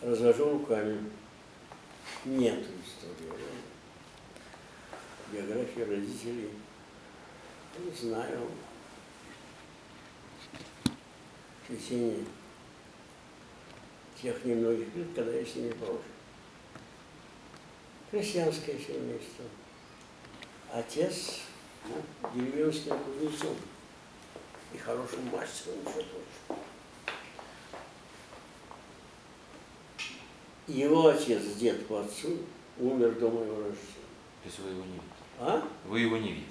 развожу руками. Нет истории. Биография родителей. Не знаю. В течение тех немногих лет, когда я с ними прожил. Крестьянское семейство. Отец ну, деревенским кузнецом и хорошим мастером еще тоже. Его отец, дед по отцу, умер до моего рождения. То есть вы его не видели? А? Вы его не видели?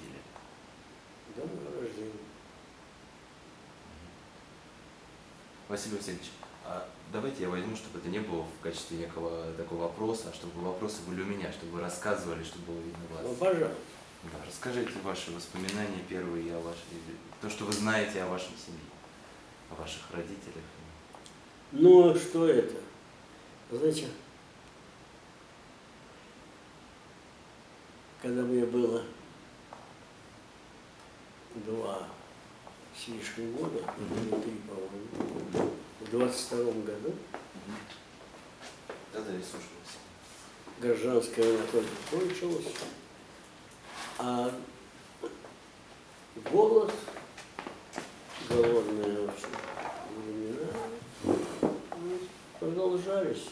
До моего рождения. Василий Васильевич, а давайте я возьму, чтобы это не было в качестве некого такого вопроса, а чтобы вопросы были у меня, чтобы вы рассказывали, чтобы было видно Ну, вас. пожалуйста. Да, расскажите ваши воспоминания первые о вашей, то, что вы знаете о вашей семье, о ваших родителях. Ну, а что это? Знаете, когда мне было два с лишним года, или три, по-моему, в двадцать втором году Да-да, я слушаю гражданская война только кончилась, а голод, голодные времена продолжались.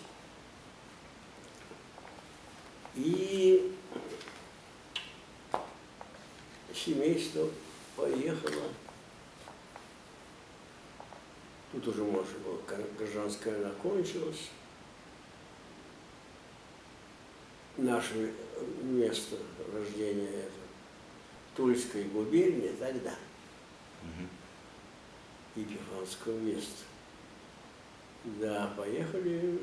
И семейство поехало. Тут уже, может, было, гражданская война кончилась. наше место рождения это Тульской губернии тогда, Мгм. Епифанского места. Да, поехали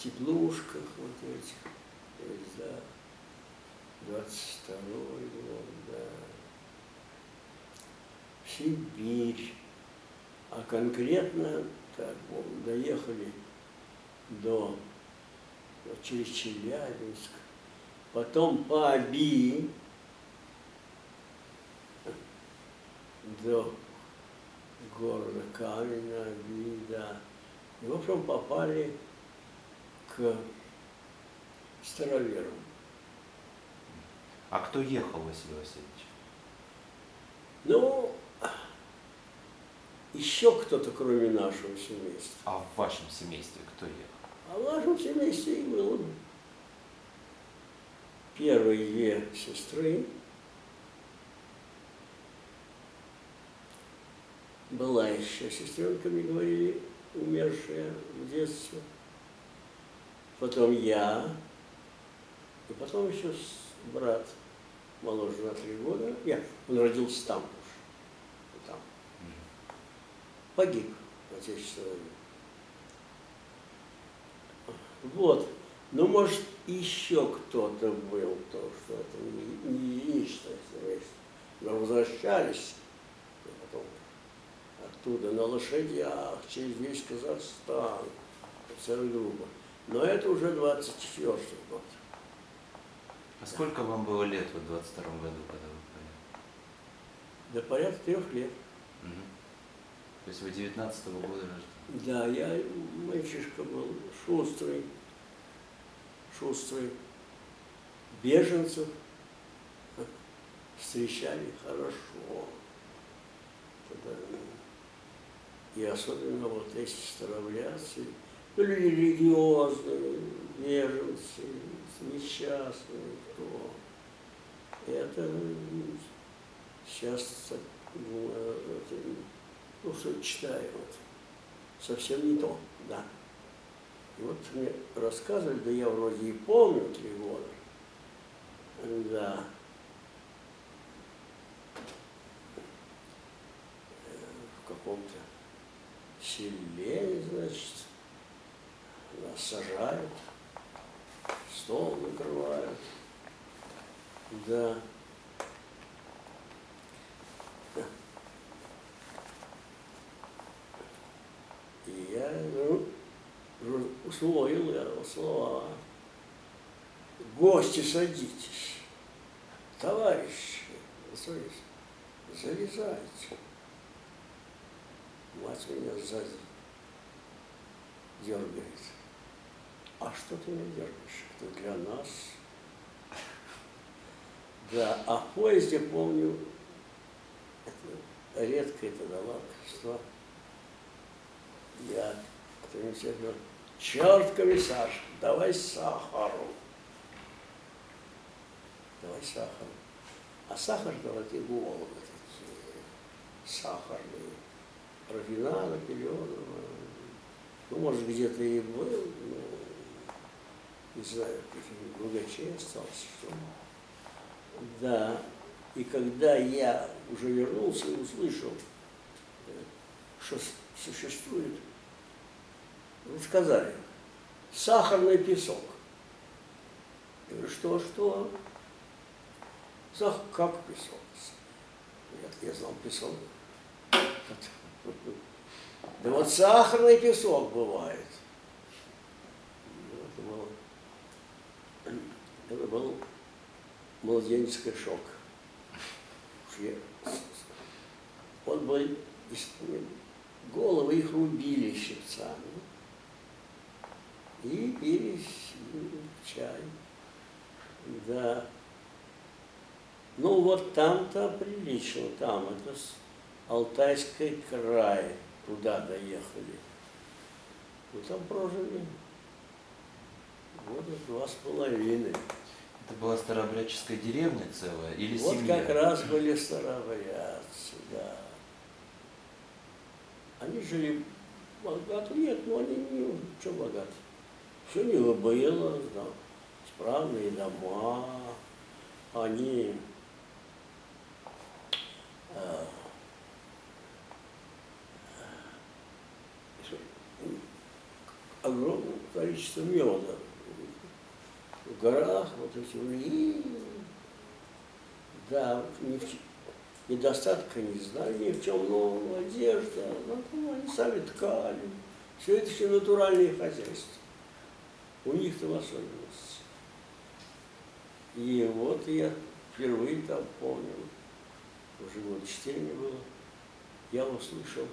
в теплушках вот этих, то есть, да, 22 год, да, в Сибирь, а конкретно, так, вот, доехали до вот через Челябинск, потом по Оби до города Каменна, Оби, да. И, в общем, попали к староверам. А кто ехал, Василий Васильевич? Ну, еще кто-то, кроме нашего семейства. А в вашем семействе кто ехал? А в нашем семействе и было первые две сестры. Была еще сестренка, мне говорили, умершая в детстве. Потом я. И потом еще брат моложе на три года. Я, он родился там уж. Там. Погиб в Отечественной войне. Вот. Ну, может, еще кто-то был, то, что это не, не единичное семейство. Но возвращались и потом оттуда на лошадях через весь Казахстан, целая группа. Но это уже 24 год. А сколько вам было лет в 22 году, когда вы поехали? До порядка трех лет. Мгм. То есть вы 19 -го года рождения? Да, я мальчишка был шустрый, шустрый. Беженцев встречали хорошо. Тогда, И особенно вот эти люди религиозные, беженцы, несчастные, кто. Это сейчас ну, э, что читаю, вот, совсем не то, да. И вот мне рассказывали, да я вроде и помню три года, да. Э, В каком-то селе, значит, сажают, стол накрывают, да. И я ну, уже усвоил я слова. Гости, садитесь. Товарищи, залезайте. Мать меня сзади дергает. А что ты меня дергаешь? Это для нас. Да, а в поезде, помню, это редко это что я кто-нибудь говорил, черт, комиссар, давай сахару. Давай сахару. А сахар давайте головы такие, сахарные, рафинада, пеленого. Ну, может, где-то и был, но не знаю, другачей остался, что Да, и когда я уже вернулся и услышал, что существует, ну, сказали, сахарный песок. Я говорю, что, что? Сах, как песок? Я, я знал песок. Да вот сахарный песок бывает. Это, было, это был младенческий шок. Он был, головы их рубили щипцами и пили чай. Да. Ну вот там-то прилично, там это Алтайский край туда доехали. Ну там прожили года два с половиной. Это была старообрядческая деревня целая или вот семья? Вот как раз были старообрядцы, да. Они жили богато, нет, ну они не, что богаты. Все не было, да, справные дома, они э, огромное количество меда. Горах, вот эти и да, ни в, недостатка не знали ни в чем, но одежда, ну, они сами ткали. Все это все натуральные хозяйства. У них-то в особенности. И вот я впервые там помню, уже год четыре было, я услышал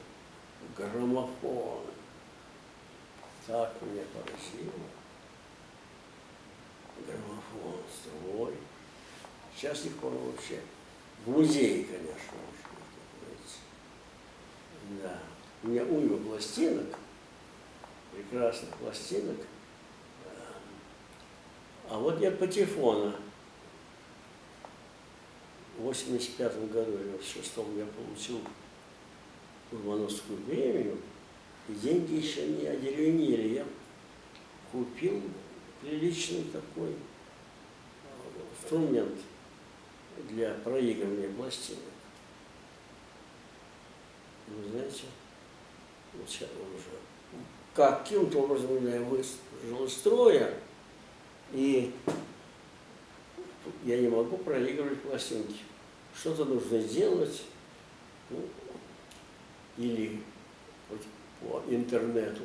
граммофон так меня поразило. Граммофон, строй. Сейчас не помню вообще. В музее, конечно, Да. У меня уйма пластинок, прекрасных пластинок. А вот я патефона в 85 году или в 6 я получил Урмановскую премию. И деньги еще не одеревенели. Я купил приличный такой а, инструмент для проигрывания пластинок. Вы знаете, вот сейчас он уже каким-то образом меня выжил из строя, и я не могу проигрывать пластинки. Что-то нужно делать, ну, или по интернету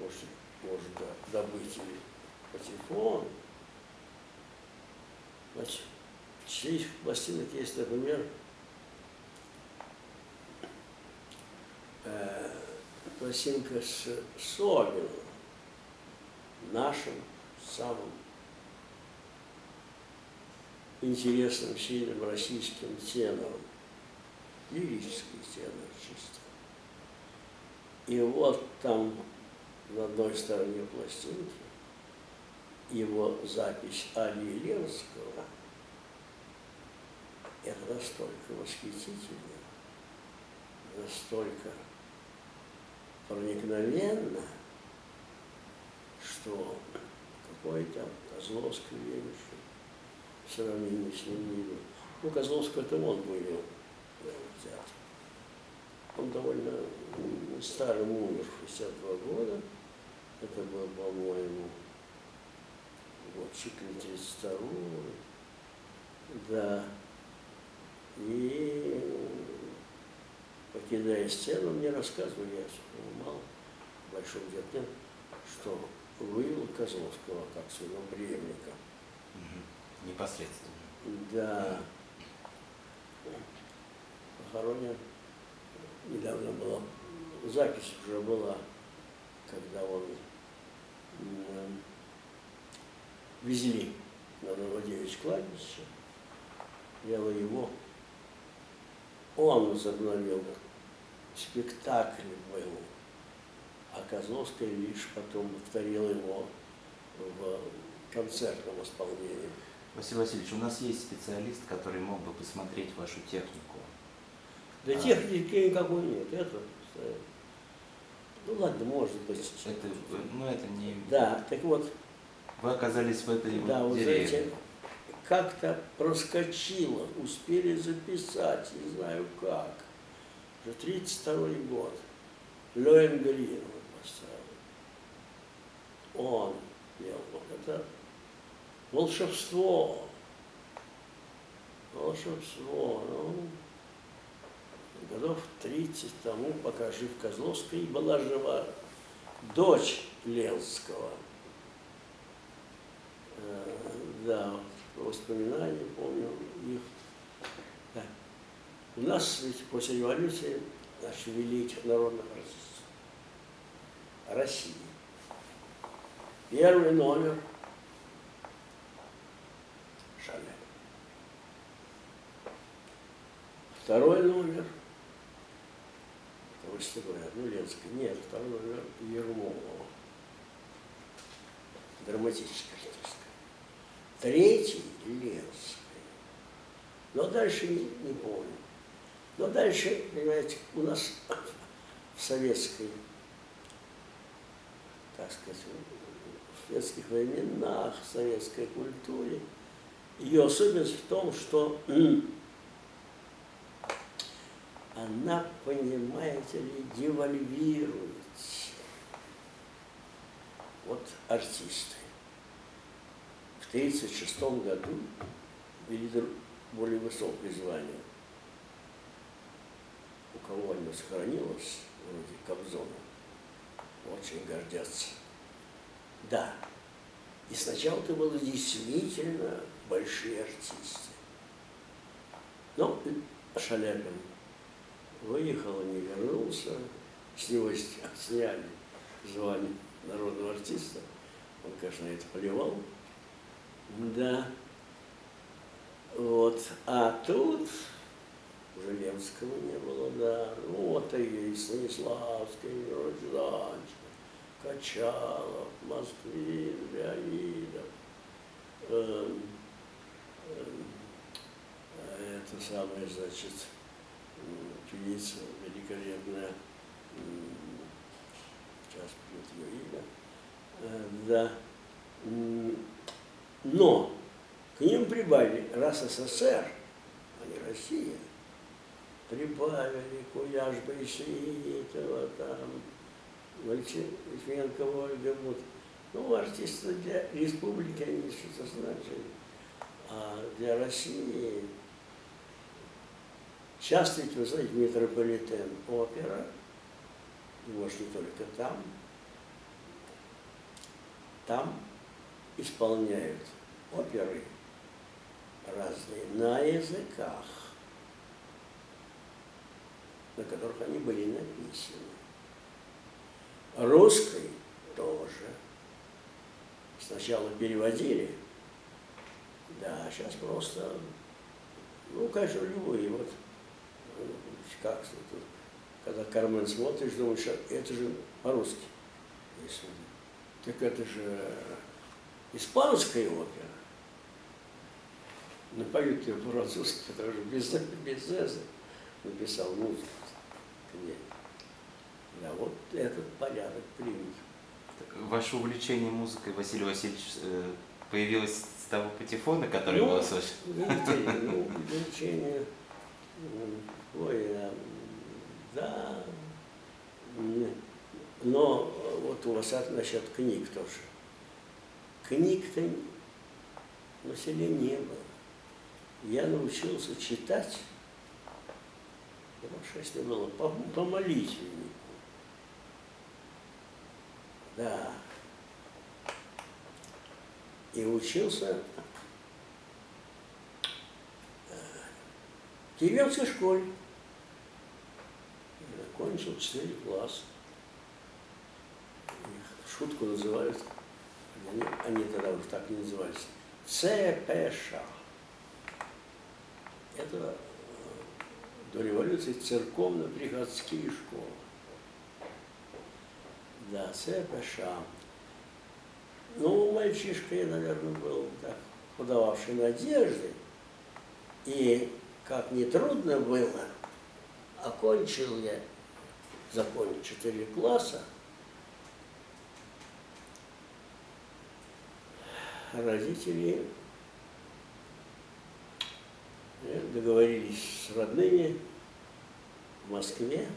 может, может добыть или по телефону. Значит, чьих пластинок есть, например, э, пластинка с Собиным, нашим самым интересным, сильным российским тенором, лирический тенор чисто. И вот там на одной стороне пластинки его запись Али Ленского. Это настолько восхитительно, настолько проникновенно, что какой то Козловский Левишев в сравнении с ним не был. Ну, Козловского это он вывел в театр. Он довольно старым умер, 62 года. Это был, по-моему, вот чуть ли 32 Да. И покидая сцену, мне рассказывали, я мало, в большом детстве, что вывел Козловского как своего преемника. Угу. Непосредственно. Да. Похоронен недавно была, запись уже была когда он везли на Новодевичье кладбище, дело его, он возобновил спектакль был, а Козловская лишь потом повторила его в концертном исполнении. Василий Васильевич, у нас есть специалист, который мог бы посмотреть вашу технику. Да А. техники никакой нет, это, ну ладно, может быть. Это, ну, это не... Да, так вот, Вы оказались в этой да, вот деревне. знаете, как-то проскочило, успели записать, не знаю как. Уже 32 год. Лоенгрин вот поставил. Он. Вот это волшебство. Волшебство. Ну, годов 30 тому, пока жив Козловский, была жива дочь Ленского. Э, Да, воспоминания, помню их. Да. У нас ведь после революции наш великих народных артистов России. Первый номер Шаля. Второй номер вы говорят, ну, Ленский, нет, второй номер Ермолова. Драматическая артистка. Третий Ленский. Но дальше не, не помню. Но дальше, понимаете, у нас в советской, так сказать, в советских временах, в советской культуре, ее особенность в том, что она, понимаете ли, девальвирует вот артисты. В 1936 году дру- более высокое звание. У кого оно сохранилось, вроде Кобзона, очень гордятся. Да, и сначала это было действительно большие артисты. Но Шаляпин выехал, не вернулся, с него сня- сняли звание народного артиста. Он, конечно, это поливал. Да. Вот. А тут уже Лемского не было, да. Ну, вот и Станиславский, Рожданчик, Качалов, Москвин, Леонидов, эм, эм, это самое, значит, певица великолепная, сейчас пьет ее имя, Э, да. Но к ним прибавили, раз СССР, а не Россия, прибавили Куяш Байсеитова, там, Вальченкова, Ольга Мут. Ну, артисты для республики они что-то значили. А для России часто, ведь, вы знаете, метрополитен опера, и может не только там, там исполняют оперы разные на языках, на которых они были написаны. Русской тоже. Сначала переводили, да, сейчас просто, ну, конечно, любые, вот, как тут, когда Кармен смотришь, думаешь, «А это же по-русски. Так это же испанская опера. Напоют ее по-французски, потому что без, без «эза» написал музыку к ней. Да, вот этот порядок принят. Ваше увлечение музыкой, Василий Васильевич, э, появилось с того патефона, который Ну, у вас очень... Видите ли, ну, увлечение, ой, э, да, но вот у вас насчет книг тоже. Книг-то на селе не было. Я научился читать, потому было по, по молитвеннику. Да. И учился э, в деревенской школе. Закончил 4 класса. шутку называют, они, они тогда уже так не назывались, ЦПШ. Это э, до революции церковно-приходские школы. Да, ЦПШ. Ну, мальчишка я, наверное, был так, подававший надежды. И как нетрудно было, окончил я, закончил четыре класса, родители э, договорились с родными в Москве,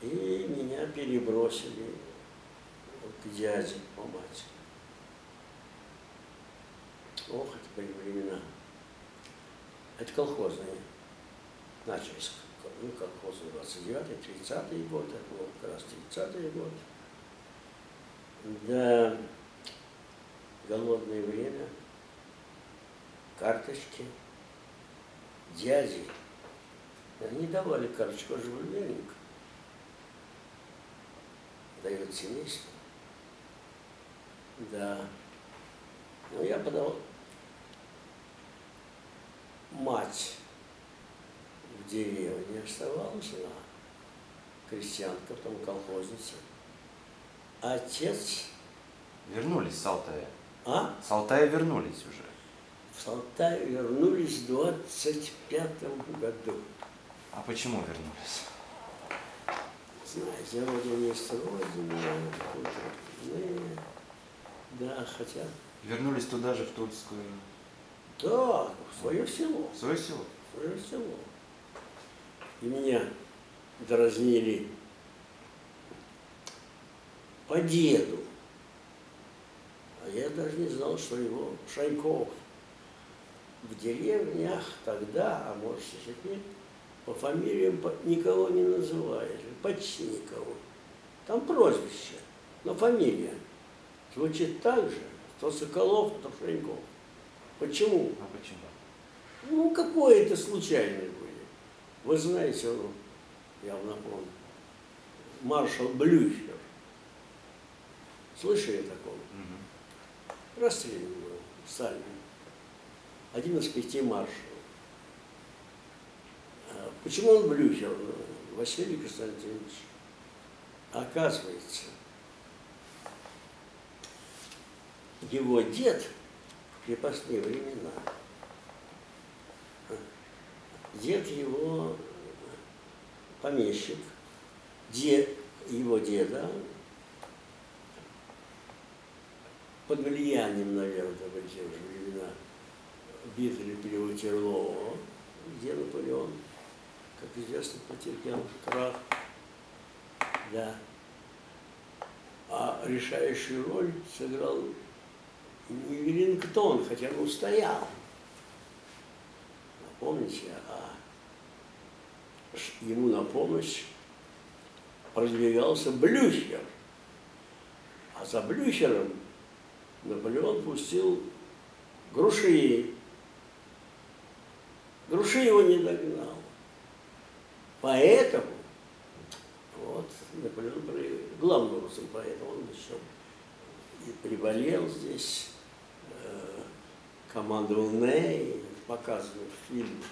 и меня перебросили к дяде по матери. Ох, это были времена. Это колхозные. Начались ну, колхозы 29-й, 30-й год, это был как раз 30-й год. Да, голодное время, карточки, дяди. Они давали карточку оживленника. Дает семейство. Да. Но я подавал мать в деревне оставалась, она крестьянка, потом колхозница. Отец... Вернулись с Алтая. А? С Алтая вернулись уже. В Салтай вернулись в 25 году. А почему вернулись? Знаете, родина есть родина, родные. Да, хотя... Вернулись туда же, в Тульскую. Да, в свое село. В свое село. В свое село. И меня дразнили по деду. А я даже не знал, что его Шаньков в деревнях тогда, а может и теперь, по фамилиям никого не называли, почти никого. Там прозвище, но фамилия звучит так же, то Соколов, то Шаньков. Почему? А почему? Ну, какое-то случайные были. Вы знаете, ну, я вам напомню, маршал Блюхер. Слышали о таком? Угу. Расстрелян был Сталин. Один из пяти маршалов. Почему он Блюхер? Василий Константинович. Оказывается, его дед в крепостные времена, дед его помещик, дед его деда, под влиянием, наверное, в те же времена, битвы при Ватерлоо, где Наполеон, как известно, потерпел крах. Да. А решающую роль сыграл не хотя он устоял. Помните, а ему на помощь продвигался Блюхер. А за Блюхером Наполеон пустил Груши. Груши его не догнал. Поэтому вот Наполеон. Главным образом, поэтому он еще и приболел здесь, э, командовал Ней, показывают в фильме.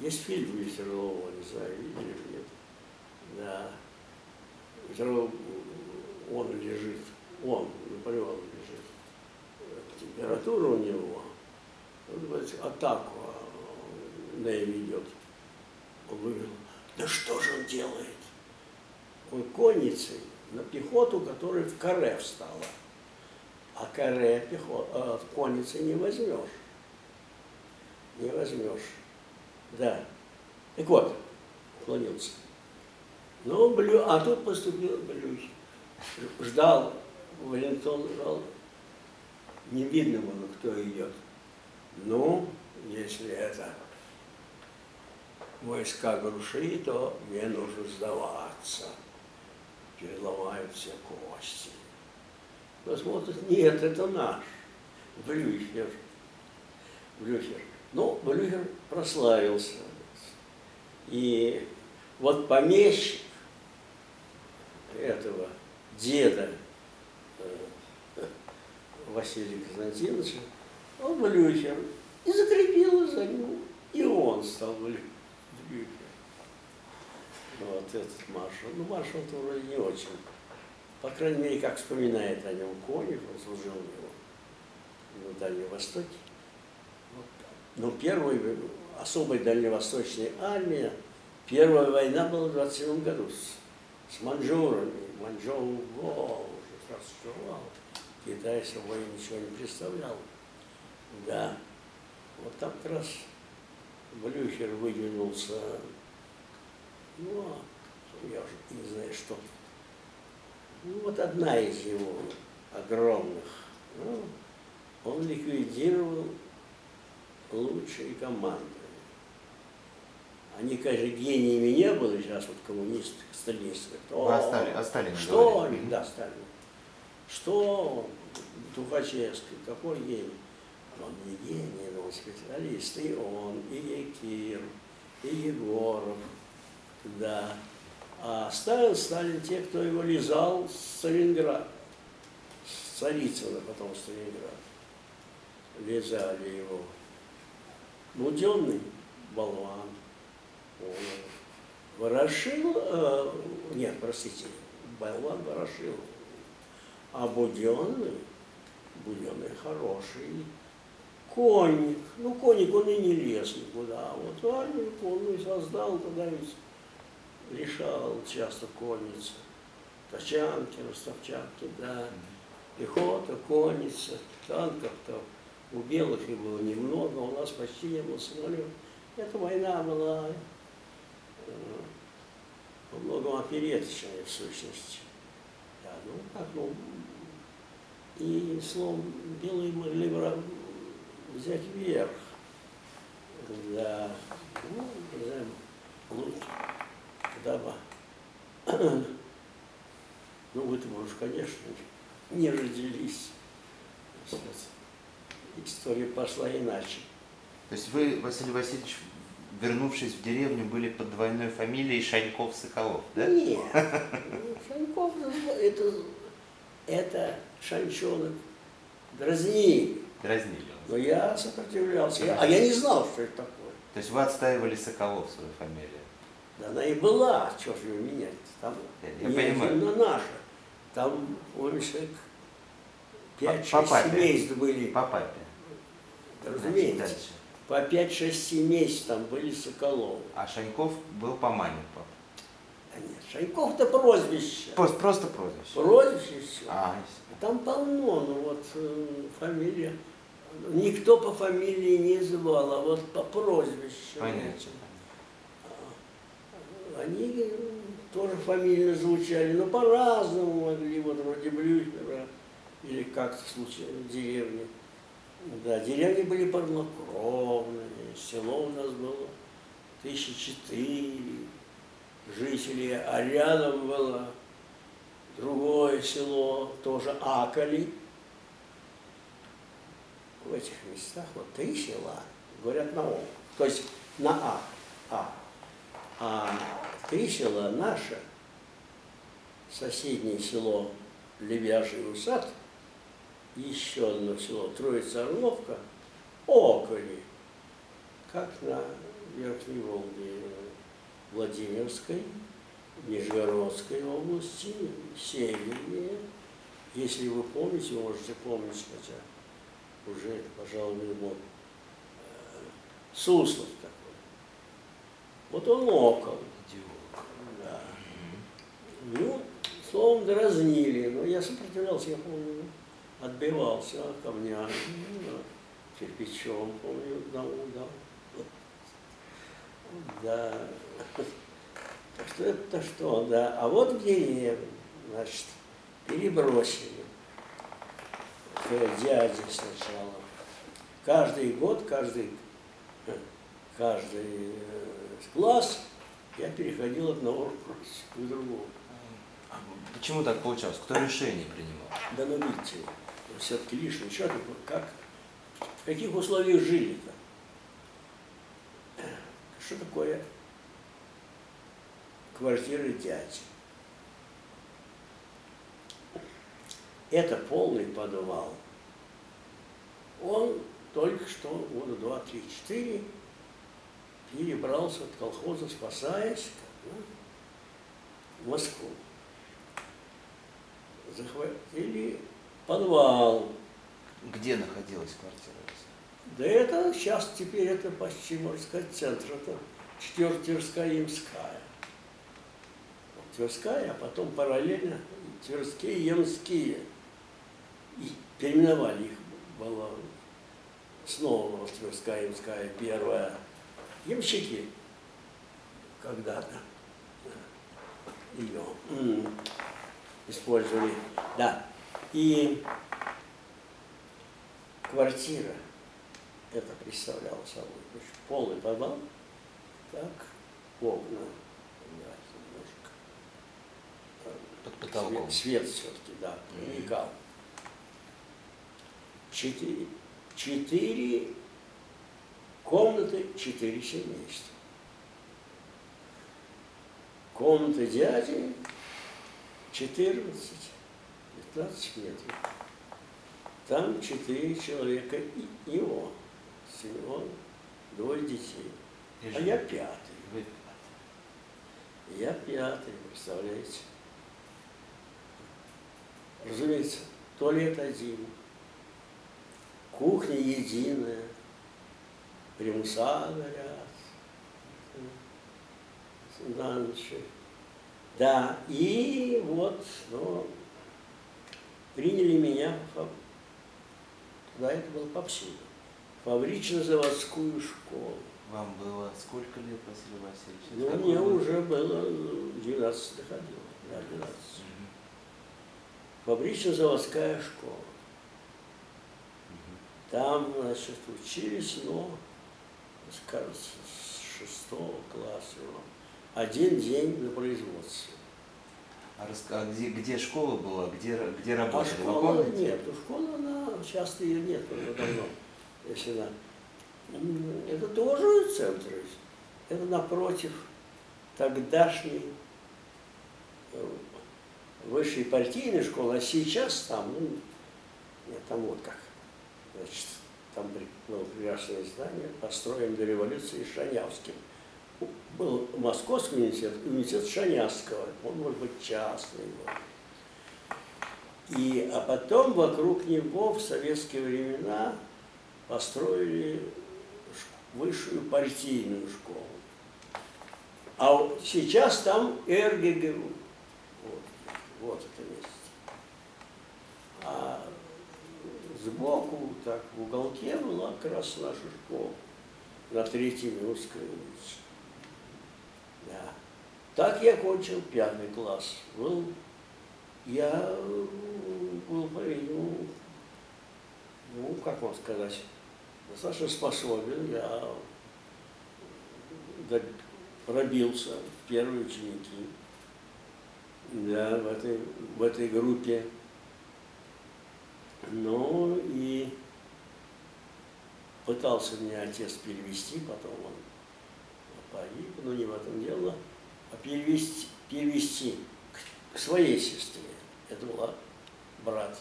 Есть фильм Виссерлова, не знаю, видели или нет. Да. Виссерлов, он лежит, он, Наполеон лежит. Температура у него, он говорит, атаку а, Ней ведет. Он выиграл. Да что же он делает? Он конницей на пехоту, которая в каре встала. А каре пехо, э, конницы не возьмешь. Не возьмешь. Да. Так вот, уклонился. Ну, блю, а тут поступил Блюхи. Ждал, Валентон ждал. Не видно было, кто идет. Ну, если это войска груши, то мне нужно сдаваться. Переломают все кости. Посмотрят, нет, это наш. Блюхер. Блюхер. Ну, Блюхер прославился. И вот помещик этого деда Василия Константиновича, он блюхер, и закрепилось за ним, и он стал блюхер. Вот этот маршал. Ну, маршал-то вроде не очень. По крайней мере, как вспоминает о нем Конев, он служил у него на Дальнем Востоке. Вот. Но первый, особой дальневосточной армии, первая война была в 27 году с, с маньчжурами. Маньчжоу уже расшивал. Китай собой ничего не представлял. Да. Вот там как раз Блюхер выдвинулся, ну, я уже не знаю, что. Ну, вот одна из его огромных. Ну, он ликвидировал лучшие команды. Они, конечно, гениями не были, сейчас вот коммунисты, сталинисты. Вы о, о Сталине Что они, да, Сталин. Что Тухачевский, какой гений? Он не гений, но он специалист. И он, и Якир, и Егоров, да. А ставил Сталин те, кто его лизал с Сталинграда, с Царицына, потом Сталинград. Лизали его. Буденный болван. Ворошил, э, нет, простите, болван Ворошил. А Буденный, Буденный хороший, конник. Ну, конник, он и не лез никуда. Вот армию полную создал, тогда ведь решал часто конница. Тачанки, ростовчанки, да. Пехота, конница, танков-то у белых их было немного, у нас почти не было самолетов. Эта война была э, во многом опереточная в сущности. Да, ну как, ну, и словом, белые могли взять вверх. Да, ну, не знаю, лучше, когда бы, ну, вы-то, может, конечно, не родились. История пошла иначе. То есть вы, Василий Васильевич, вернувшись в деревню, были под двойной фамилией Шаньков-Соколов, да? Нет, Шаньков это, это Шанчонок дразнили. Дразнили. Но я сопротивлялся. Я, а я не знал, что это такое. То есть вы отстаивали Соколов свою фамилию? Да она и была, что же ее менять Там я не понимаю. наша. Там, помнишь, пять-шесть семейств были. По папе. Разумеется. По 5-6 семейств там были Соколовы. А Шаньков был по маме, папа? Да нет, Шаньков-то прозвище. Просто, просто прозвище. Прозвище все. А, там полно, ну вот э, фамилия. Никто по фамилии не звал, а вот по прозвищу. Понятно. А, они тоже фамильно звучали, но по-разному могли, вот вроде Блюхера или как-то случилось в деревне. Да, деревни были полнокровные, село у нас было тысячи четыре жителей, а рядом было другое село, тоже Акали. В этих местах вот три села, говорят на О, то есть на А. А, а три села наше, соседнее село Левяжий Усад – еще одно село, Троица Орловка, околи, как на Верхней Волге, Владимирской, Нижегородской области, севернее. Если вы помните, вы можете помнить, хотя уже, пожалуй, вот, э, Суслов такой. Вот он около. Да. Ну, словом, дразнили, но я сопротивлялся, я помню отбивался камнями, кирпичом, помню, одному дал. Да. Так что это что, да. А вот в деревне, значит, перебросили к дяде сначала. Каждый год, каждый, каждый класс я переходил от одного к другому. А почему так получалось? Кто решение принимал? Да ну видите, все-таки лишнее. Что? Как? В каких условиях жили-то? Что такое квартиры дяди? это полный подвал. Он только что года два, три, четыре перебрался от колхоза, спасаясь, в Москву. Захватили подвал. Где находилась квартира? Да это сейчас теперь это почти, можно сказать, центр. Это четвертая Тверская Ямская. Вот Тверская, а потом параллельно Тверские Ямские. И переименовали их было снова Тверская Ямская первая. Ямщики когда-то ее использовали. Да. И квартира это представляло собой. Значит, полный подвал, так, окна. Под потолком. Свет, свет все-таки, да, проникал. Четыре, четыре комнаты, четыре семейства. Комната дяди 14, 15 метров. Там четыре человека и его, Симеон, двое детей. И А я пятый. Вы- Я пятый, представляете? Разумеется, туалет один, кухня единая, примуса горят, на ночь. Да, и вот, ну, приняли меня, в фаб- да, это было повсюду, фабрично-заводскую школу. Вам было сколько лет, Василий Васильевич? Ну, Какой мне год? уже было 12 доходило, да, 12. Мгм. Фабрично-заводская школа. Там, значит, учились, но, кажется, с шестого класса. ну, Один день на производстве. А, рас- а где, где школа была, где, где А работали? Вы школа нет, у школы она часто ее нет уже давно, М, Это тоже центр. Это напротив тогдашней э, высшей партийной школы, а сейчас там, ну, нет, там вот как. Значит, там было прекрасное здание, построено до революции Шанявским. Был Московский университет, университет Шанявского, он может быть частный был. И, а потом вокруг него в советские времена построили высшую партийную школу. А сейчас там РГГУ. Вот, вот это место. А сбоку, так, в уголке была как раз наша школа на Третьей Мирской улице. Да. Так я кончил пятый класс. Был, я э, был, по-видимому, ну, как вам сказать, достаточно способен. Я пробился в первые ученики. Да, в этой, в этой группе. Ну и пытался меня отец перевести, потом он погиб, но не в этом дело, а перевести, перевести к, своей сестре. Это была брат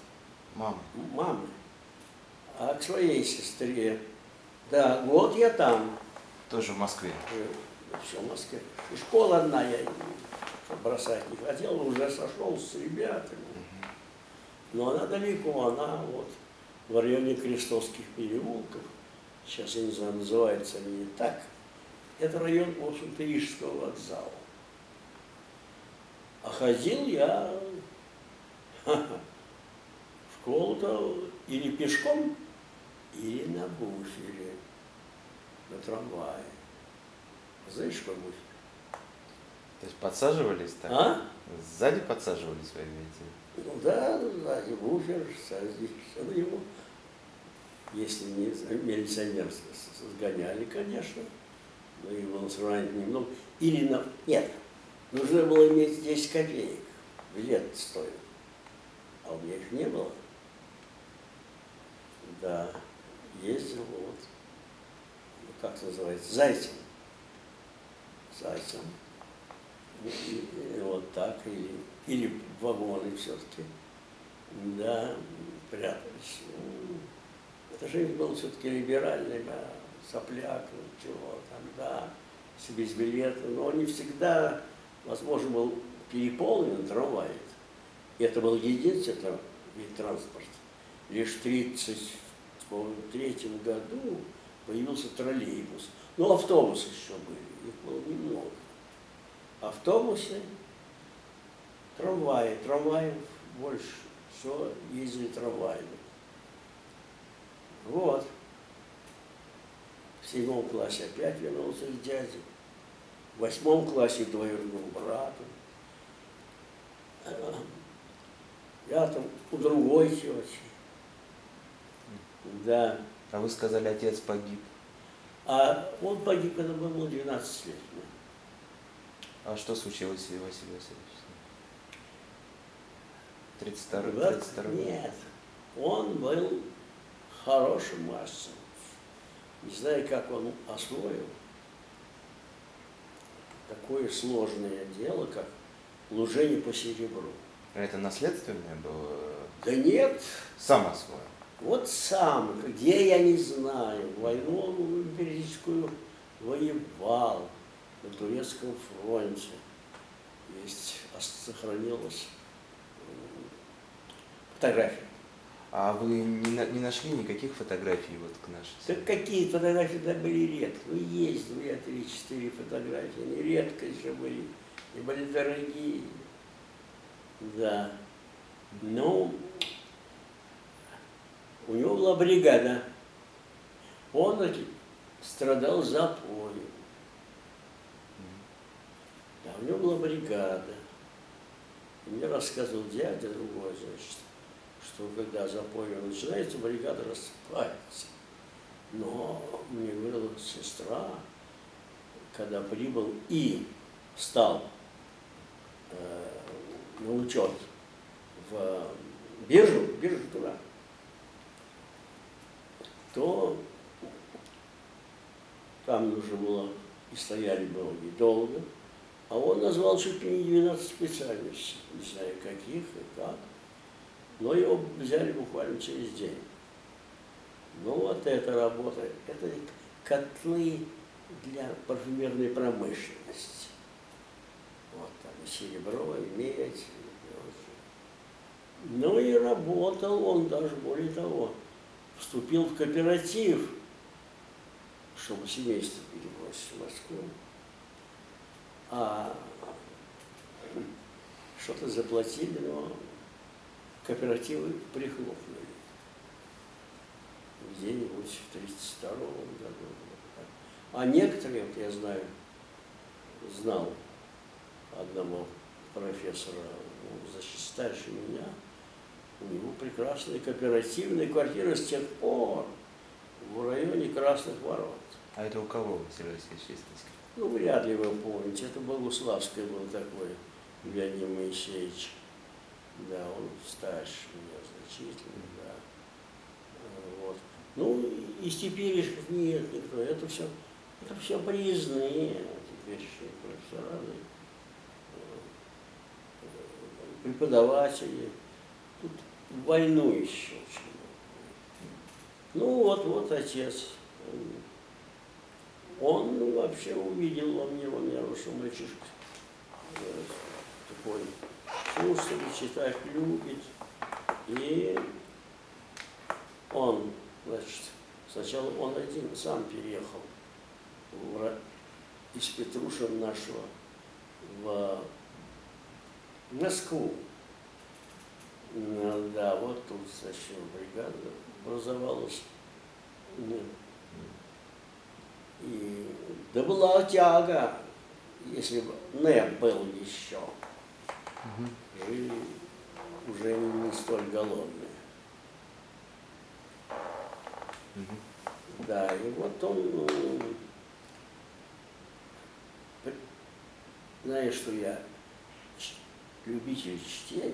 Мама. мамы. А к своей сестре. Да, вот я там. Тоже в Москве. Все, в Москве. И школа одна, я бросать не хотел, уже сошел с ребятами. Но она далеко, она вот в районе Крестовских переулков, сейчас я не знаю, называется они не так, это район, в общем-то, Рижского вокзала. А ходил я в школу-то или пешком, или на буфере, на трамвае. Знаешь, что буфер? То есть подсаживались так? А? Сзади подсаживались, вы имеете? Ну да, сзади буфер, сзади на него. Если не милиционер сгоняли, конечно, но их было сравнительно немного. Или на... Нет, нужно было иметь 10 копеек. Билет стоил. А у меня их не было. Да, ездил вот, ну, как это называется, зайцем. Зайцем. И, и вот так, или, или вагоны все-таки. Да, прятались. Ну, это жизнь была все-таки либеральная, да, сопляк, ну, чего там, да, с без билета. Но он не всегда, возможно, был переполнен трамвай. И это был единственный вид транспорта. Лишь 30 1973 году появился троллейбус. Ну, автобусы еще были, их было немного. Автобусы, трамваи, трамваев больше, все ездили трамваями. Вот. В седьмом классе опять вернулся к дяде. В восьмом классе двоюродному брату. Я там у другой тети. Да. А вы сказали, отец погиб. А он погиб, когда мне было 12 лет. А что случилось, Василий Васильевич? 32 Вот 32 Нет, он был хорошим мастером. Не знаю, как он освоил такое сложное дело, как лужение по серебру. А Это наследственное было? Да нет, Сам освоил. Вот сам, где я не знаю, войну империалистическую воевал на турецком фронте. Есть, ос- сохранилась м, фотография. А вы не, на- не нашли никаких фотографий вот к нашей Так какие фотографии да были редко. Ну, есть две, три, четыре фотографии. Они редко еще были. И были дорогие. Да. Ну, у него была бригада. Он страдал запоем. Да, у него была бригада. И мне рассказывал дядя другой, значит, что когда запой начинается, бригада рассыпается. Но мне говорила сестра, когда прибыл и стал э, на учет в биржу, биржу туда, то там нужно было и стояли долго, долго, а он назвал чуть ли не 12 специальностей, не знаю каких и как, но его взяли буквально через день. Ну вот эта работа, это котлы для парфюмерной промышленности. Вот там серебро, и медь, и. Ну и работал он даже, более того, вступил в кооператив, чтобы семейство перебросить в Москву. А что-то заплатили, но кооперативы прихлопнули где-нибудь в 1932 году. А некоторые, вот я знаю, знал одного профессора, ну, значит, старше меня, у него прекрасная кооперативная квартира с тех пор в районе Красных Ворот. А это у кого, Василий Васильевич? Ну, вряд ли вы помните, это Богуславское был такой Леонид Моисеевич. Да, он старше меня значительно, да. Вот. Ну, из теперешних нет никто. Это все, это все приездные теперешние профессора, э, преподаватели. Тут в войну еще очень много. Ну вот, вот отец. Он ну, вообще увидел во мне, во мне мальчишка. э, Такой чувствует, читать любит. И он, значит, сначала он один сам переехал в из Петрушина нашего в Москву. Да, вот тут, значит, бригада образовалась. Ну, И да была тяга, если бы не был еще. Жили уже не столь голодные. Да, и вот он, ну, знаешь, что я любитель чтения,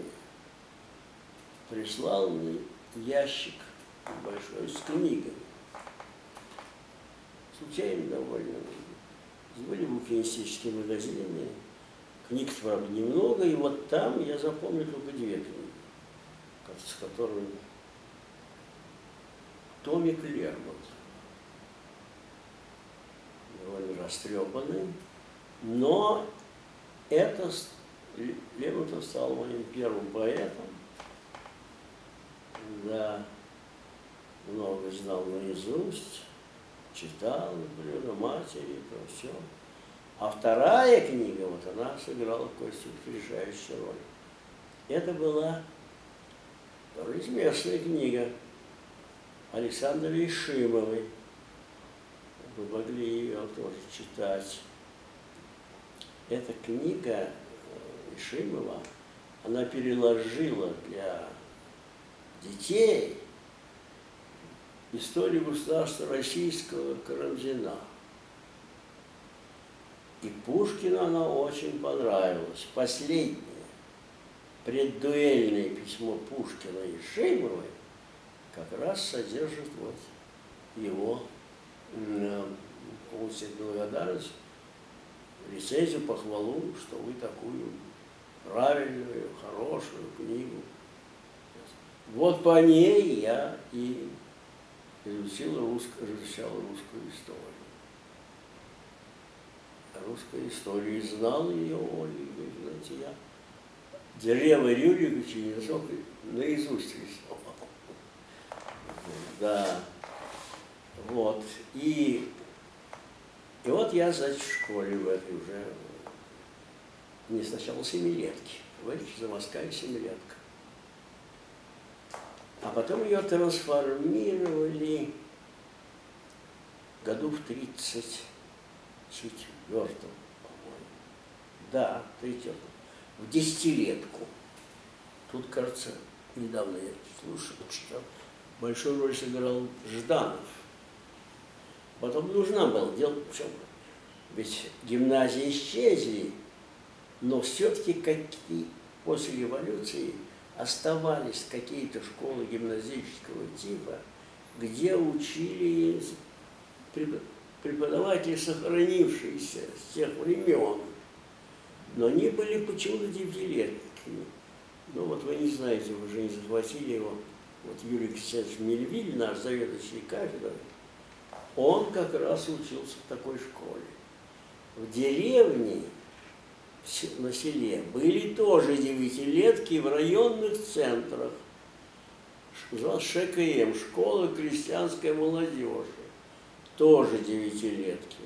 прислал мне ящик большой с книгами. Случайно довольно. Были букинистические магазины, книг, правда, немного, и вот там я запомнил только две книги. с которым Томик Лермонт, довольно растрепанный, но это Лермонтов стал моим первым поэтом. Да, много знал наизусть, читал, блюдо матери, то все. А вторая книга, вот она сыграла Костю решающую роль. Это была тоже известная книга Александры Ишимовой. Вы могли ее тоже читать. Эта книга э, Ишимова, она переложила для детей историю государства российского Карамзина. И Пушкину она очень понравилась. Последнее преддуэльное письмо Пушкина и Шеймовой как раз содержит вот его полностью благодарность, рецензию, похвалу, что вы такую правильную, хорошую книгу. Вот по ней я и изучил русскую, изучал русскую историю. Русскую историю и знал ее, и, знаете, я Древо Рюриковича язык наизусть рисовал. Да. Вот. И, и вот я, значит, в школе в этой уже не сначала семилетки. Понимаете, заводская семилетка. А потом ее трансформировали году в 34 по-моему. Да, в 34 в десятилетку. Тут, кажется, недавно я слушал, читал, большую роль сыграл Жданов. Потом нужна была, дело в чем? Ведь гимназии исчезли, но все-таки какие после революции оставались какие-то школы гимназического типа, где учили преподаватели, сохранившиеся с тех времен. Но они были почему-то девятилетками. Ну вот вы не знаете, вы уже не захватили его. Вот Юрий Алексеевич Мельвиль, наш заведующий кафедрой, он как раз учился в такой школе. В деревне, на селе, были тоже девятилетки в районных центрах. Называлась ШКМ, Школа крестьянской молодежи. Тоже девятилетки.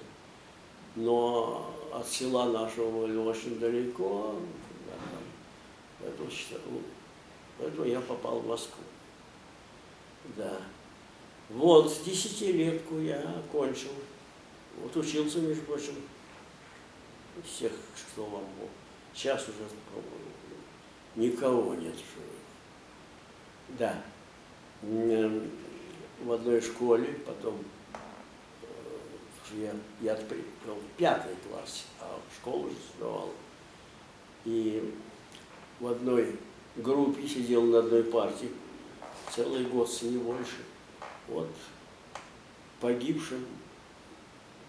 Но от села нашего были очень далеко, поэтому, поэтому я попал в Москву. Да. Вот, десятилетку я окончил. Вот учился, между прочим, всех, что вам было. Сейчас уже, никого нет живых. Да. В одной школе, потом я, я пришел в пятый класс, а в школу же сдавал. И в одной группе сидел на одной партии целый год, не больше. Вот погибшим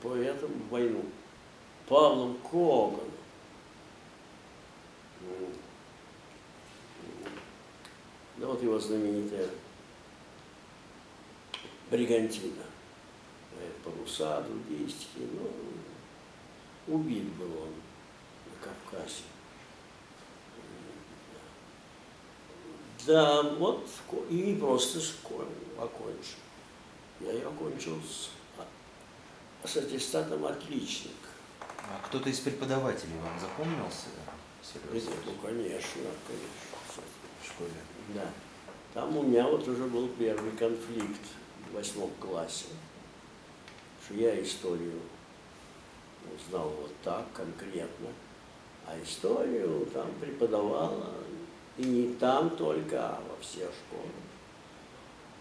поэтом в войну Павлом Коганом. Да вот его знаменитая бригантина паруса, другие стихи. Ну, убит был он на Кавказе. Да, вот, и не просто школу окончил. Я ее окончил с, с аттестатом отличник. А кто-то из преподавателей вам запомнился? Серьезно? Ну, конечно, конечно. В школе? Да. Там у меня вот уже был первый конфликт в восьмом классе что я историю узнал вот так конкретно, а историю там преподавала и не там только, а во всех школах.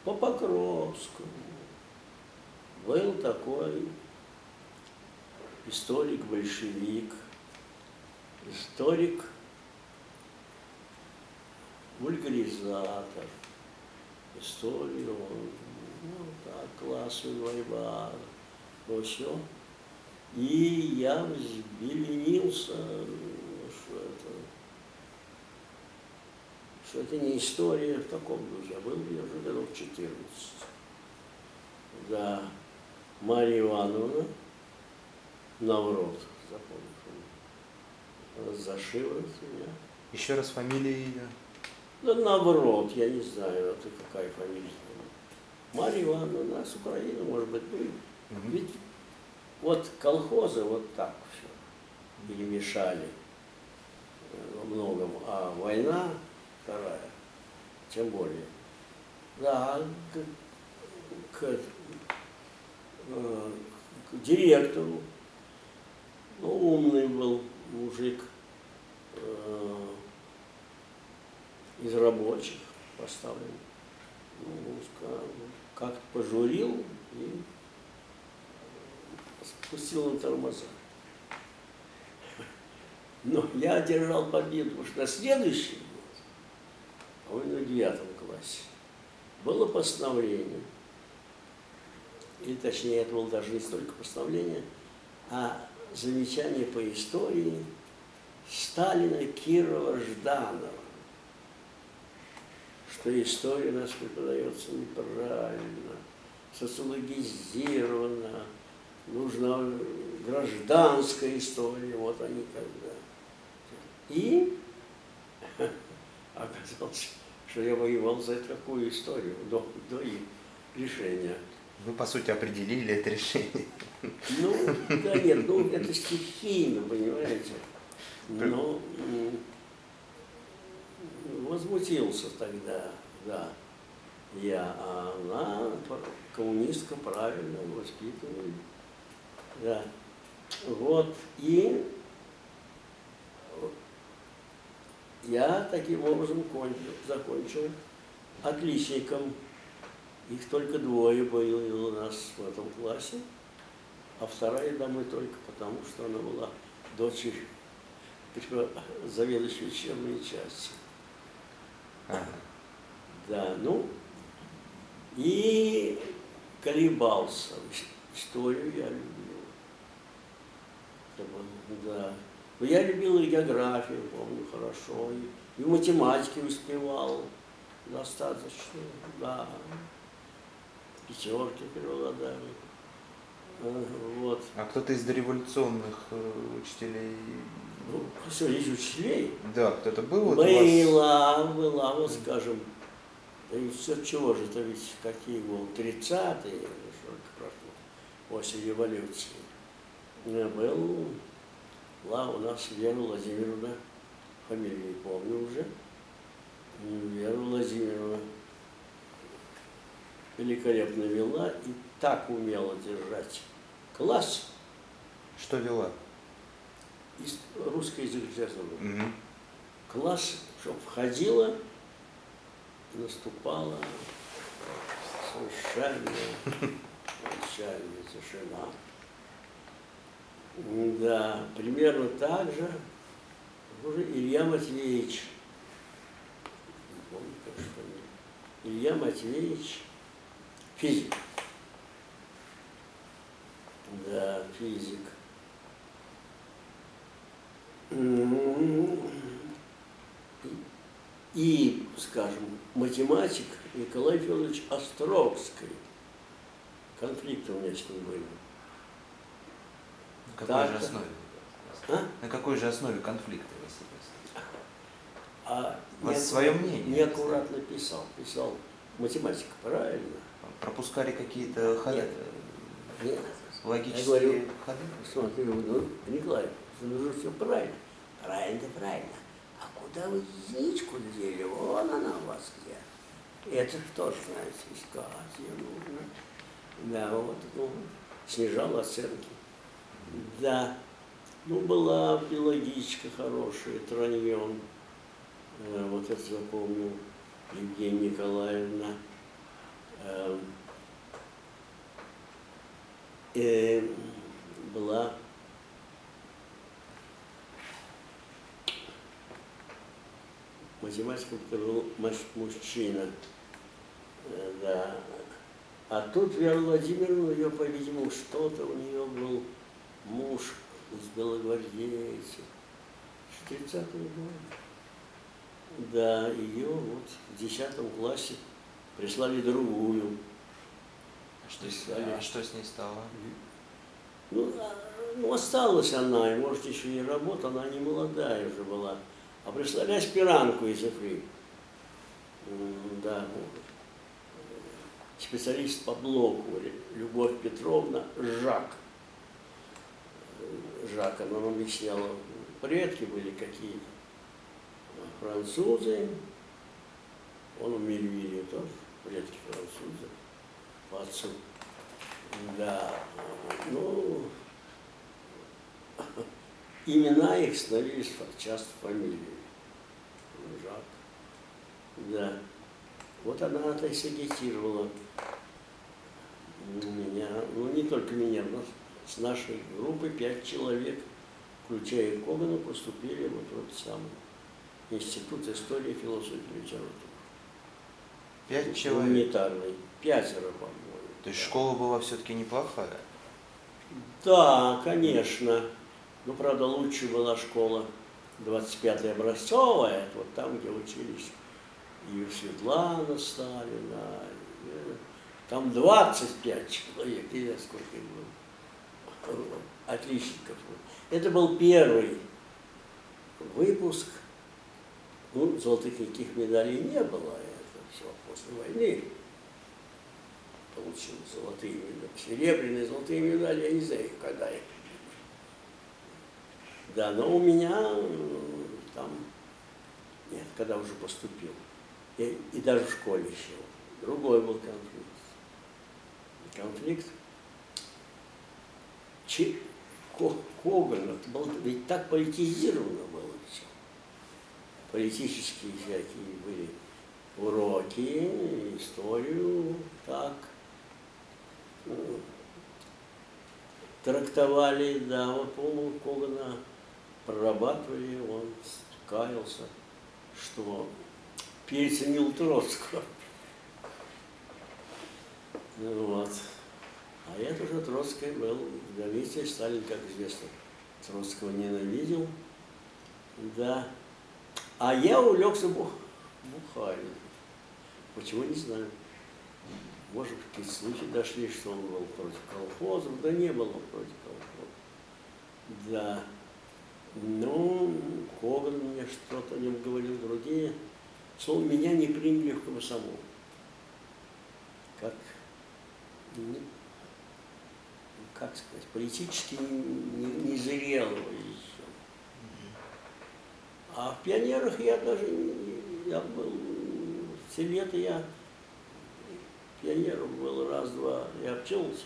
По Покровскому был такой историк-большевик, историк вульгаризатор, историю ну, так, классовый вайбар, то все. И я взбеленился, что это, что это не история в таком духе, а был я уже годов 14. Да, Марья Ивановна, Наврод, запомнил, она за шиворот меня. Еще раз фамилия ее. Да Наврод, я не знаю, это какая фамилия. Марья Ивановна с Украины, может быть, ну, Мгм. ведь вот колхозы вот так все перемешали э, во многом, а война вторая, тем более. Да, к, к, э, к директору, ну, умный был мужик э, из рабочих поставлен. Ну, как-то пожурил и спустил на тормоза. Но я одержал победу, потому что на следующий год, по-моему, в девятом классе, было постановление, или точнее, это было даже не столько постановление, а замечание по истории Сталина, Кирова, Жданова, что история у нас преподается неправильно, социологизирована, нужна гражданская история, вот они когда. И оказалось, что я воевал за такую историю до, до их решения. Вы, по сути, определили это решение. Ну, да нет, ну это стихийно, понимаете. Но возмутился тогда, да, я, а она коммунистка правильно воспитывали. Да. Вот, и я таким образом кончил, закончил отличником. Их только двое было у нас в этом классе, а вторая дама только потому, что она была дочерью заведующей учебной части. Ага. Да, ну, и колебался. Историю я любил. Да. Но я любил и географию, помню, хорошо, и, и математики успевал достаточно, да. Пятерки преобладали. Вот. А кто-то из дореволюционных э, учителей? Ну, все, из учителей. Да, кто-то был вот у вас? Была, была, вот скажем, да и все чего же, это ведь какие был 30-е, сколько прошло, после революции. Был, была у нас Вера Владимировна, фамилию не помню уже, Вера Владимировна великолепно вела и так умела держать класс Что вела? из русской язык литературы. Мгм. класс, чтобы входила наступала совершенно молчание, тишина. Да, примерно так же уже Илья Матвеевич, не помню, как фамилия, Илья Матвеевич, физик. Да, физик. И, скажем, математик Николай Федорович Островский. Конфликты у меня с ним были. На какой Так. же основе? А? На какой же основе конфликта, Василий? А вас свое мнение? Неаккуратно писал. Писал математика правильно. Пропускали какие-то ходы, Нет. Нет. логические Я говорю, ходы? Смотри, ну, Николай, ну все правильно. Правильно, правильно. А куда вы яичку дели? Вон она у вас где. Это что ж, знаете, искать ее нужно. Да, вот, ну, снижал оценки. Да, ну, была биологичка хорошая, Траньон. Э, Вот это запомнил Евгения Николаевна. Эм, э, была математика, был мужчина. Да. А тут Вера Владимировна, ее, по-видимому, что-то у нее был муж из белогвардейцев. 30-е годы. Да, ее вот в 10 классе прислали другую. А что, с, Писали. а что с ней стало? Ну, а, ну, осталась она, и может еще и работа, она не молодая уже была. А прислали аспирантку из Эфри. Да, специалист по блоку, Любовь Петровна Жак. Э, Жак, она нам объясняла, предки были какие-то. Французы, он у Мельвилли тоже, предки французы, по отцу. Да, ну, имена их становились часто фамилиями. Жак. Да. Вот она-то и сагитировала меня, ну не только меня, нас с нашей группы пять человек, включая Когана, поступили вот в этот самый Институт истории, философии и литературы. Пять человек. Гуманитарный. Пятеро, по-моему. То есть Да. школа была все-таки неплохая? Да, конечно. Ну, правда, лучше была школа 25-я образцовая, вот там, где учились и Светлана Сталина, и, там 25 человек, или сколько их было, отличников. Это был первый выпуск, ну, золотых никаких медалей не было, все после войны получил золотые медали, серебряные, золотые медали, я не знаю, когда их. Да, но у меня м, там, нет, когда уже поступил, и, и даже в школе еще, другой был конфликт. Конфликт Ко- Коган, было, ведь так политизировано было все. Политические всякие были уроки, историю так э, трактовали, да, вот по Когана прорабатывали, он каялся, что переоценил Троцкого. Ну Вот. А это уже Троцкий был в Галиции, Сталин, как известно, Троцкого ненавидел. Да. А я увлекся бух... Бухарином. Почему, не знаю. Может, какие-то случаи дошли, что он был против колхозов. Да не было он против колхозов. Да. Ну, Коган мне что-то о нем говорил, другие. Словом, меня не приняли в комсомол. Как, ну, как сказать, политически не, не зрелого еще. А в пионерах я даже, не- я был, все лето я пионером был раз-два, я обчелся.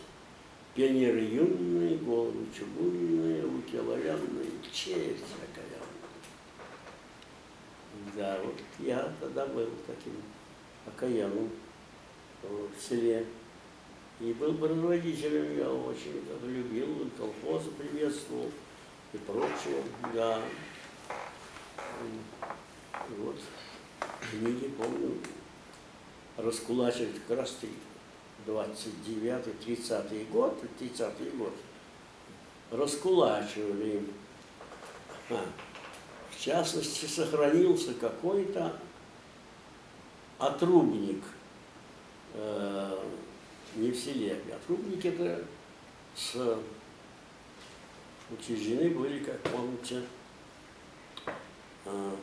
Пионеры юные, головы чугунные, руки оловянные, честь окаянная. Да, вот я тогда был таким окаянным в селе. И был предводителем, я очень это любил, и колхозы приветствовал и прочее, да. Вот книги, помню, раскулачили как раз 29-30 год, 30 год, раскулачивали. А, в частности, сохранился какой-то отрубник, э, не в селе, отрубники это с, учреждены были, как помните, э,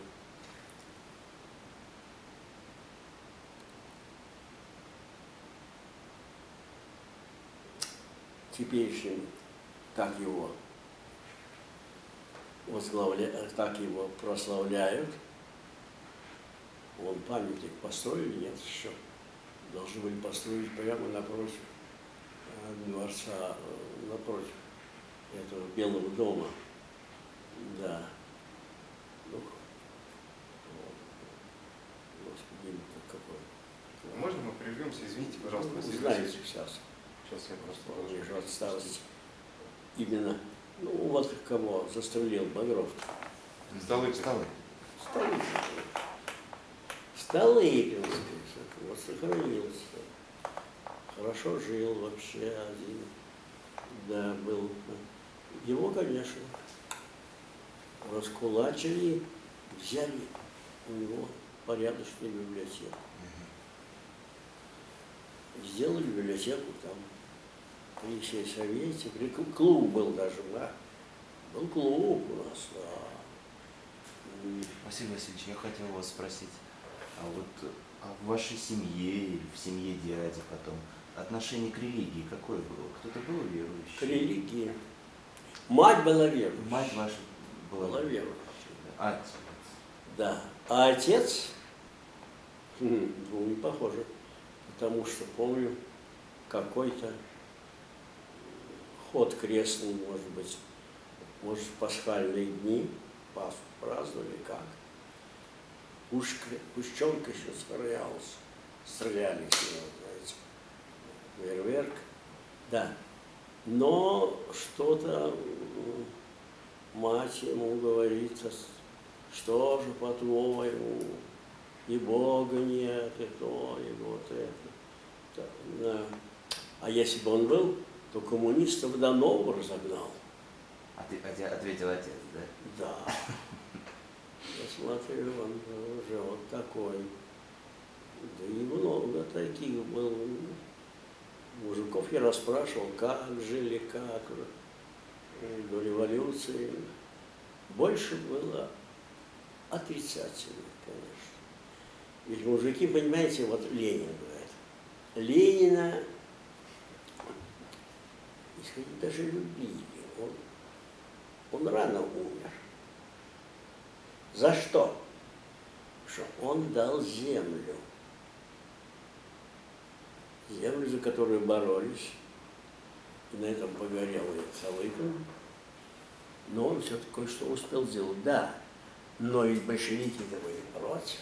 теперешним, как его возглавляют, как его прославляют. Он памятник построили, нет еще. Должны были построить прямо напротив э, дворца, э, напротив этого Белого дома. Да. Ну. Господи, какой. Можно мы прервемся? Извините, пожалуйста, Василий Знаете сейчас. Сейчас я просто же от старости. Именно, ну вот кого застрелил Багров. Столы. Столы. Столыпинский. Столыпинский. Вот сохранился. Хорошо жил вообще один. Да, был. Его, конечно, раскулачили, взяли у него порядочную библиотеку. Сделали библиотеку там сельсовете, при клу- клуб был даже, да. Был клуб у нас, да. Василий Васильевич, я хотел вас спросить, а вот а в вашей семье или в семье дяди потом отношение к религии какое было? Кто-то был верующий? К религии. Мать была верующей. Мать ваша была, была верующей. Отец. Да. А отец, хм, ну, не похоже, потому что помню какой-то ход крестный, может быть, может, в пасхальные дни, Пасху праздновали как. Пушка, пущенка еще стрелялась, стреляли с него, знаете, фейерверк, да. Но что-то мать ему говорит, «А что же по-твоему, и Бога нет, и то, и вот это. Да. А если бы он был, то коммунистов до нового разогнал. Отве- отве- Ответил отец, да? Да. Я смотрю, он уже вот такой. Да и много таких было. Мужиков я расспрашивал, как жили, как до революции. Больше было отрицательно, конечно. Ведь мужики, понимаете, вот Ленин говорит. Ленина исходя, даже любили. Он, он рано умер. За что? Что он дал землю. Землю, за которую боролись. И на этом погорел и Салыкин. Но он все-таки кое-что успел сделать. Да, но ведь большевики-то были против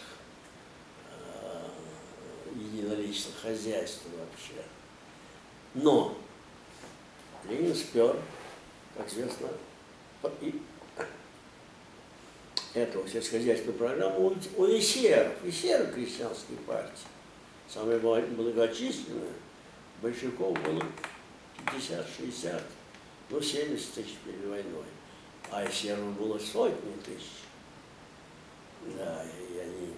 э, единоличного хозяйства вообще. Но Ленин спер, как известно, и эту сельскохозяйственную программу у, у эсеров, эсеров крестьянской партии. Самая многочисленная, большевиков было 50-60, ну 70 тысяч перед войной. А эсеров было сотни тысяч. Да, и они...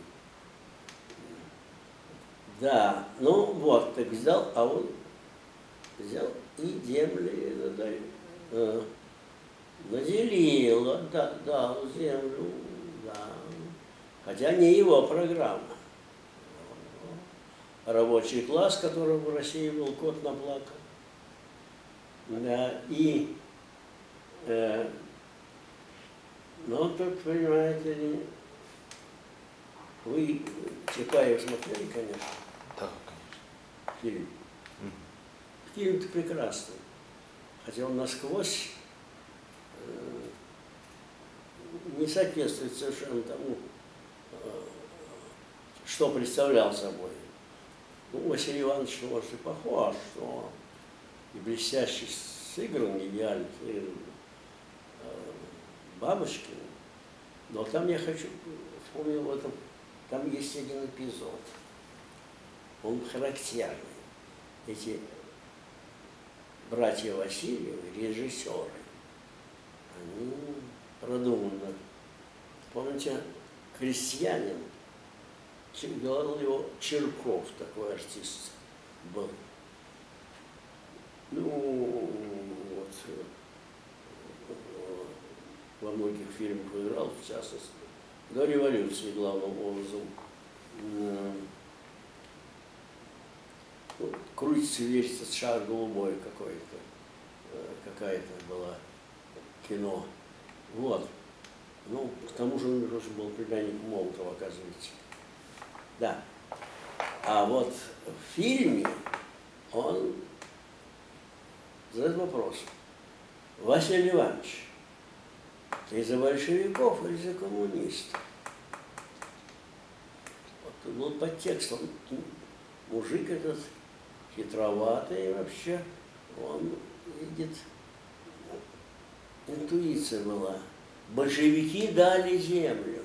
Да, ну вот, так взял, а он взял и земли э, наделил, да, дал землю, да. Хотя не его программа. Рабочий класс, которого в России был кот наплакал. Да, и, э, ну, тут, понимаете вы Чапаев смотрели, конечно, Да, конечно. фильм. Мгм. Фильм-то прекрасный. Хотя он насквозь э, не соответствует совершенно тому, э, что представлял собой. Ну, Василий Иванович, может, и похож, что и блестяще сыгран, идеально сыгран э, Бабушкин. Но там я хочу, вспомнил в этом, там есть один эпизод. Он характерный. Эти братья Васильевы, режиссеры, они продуманно. Помните, крестьянин, говорил его Черков, такой артист был. Ну, вот, э, во многих фильмах играл, в частности, до революции главным образом. Ну, крутится, вертится шар голубой какой-то, э, какая-то была кино. Вот. Ну, к тому же он тоже был племянник Молотова, оказывается. Да. А вот в фильме он задает вопрос. Василий Иванович, ты за большевиков или за коммунистов? Вот был подтекст, он мужик этот хитроватый вообще, он видит, интуиция была. Большевики дали землю,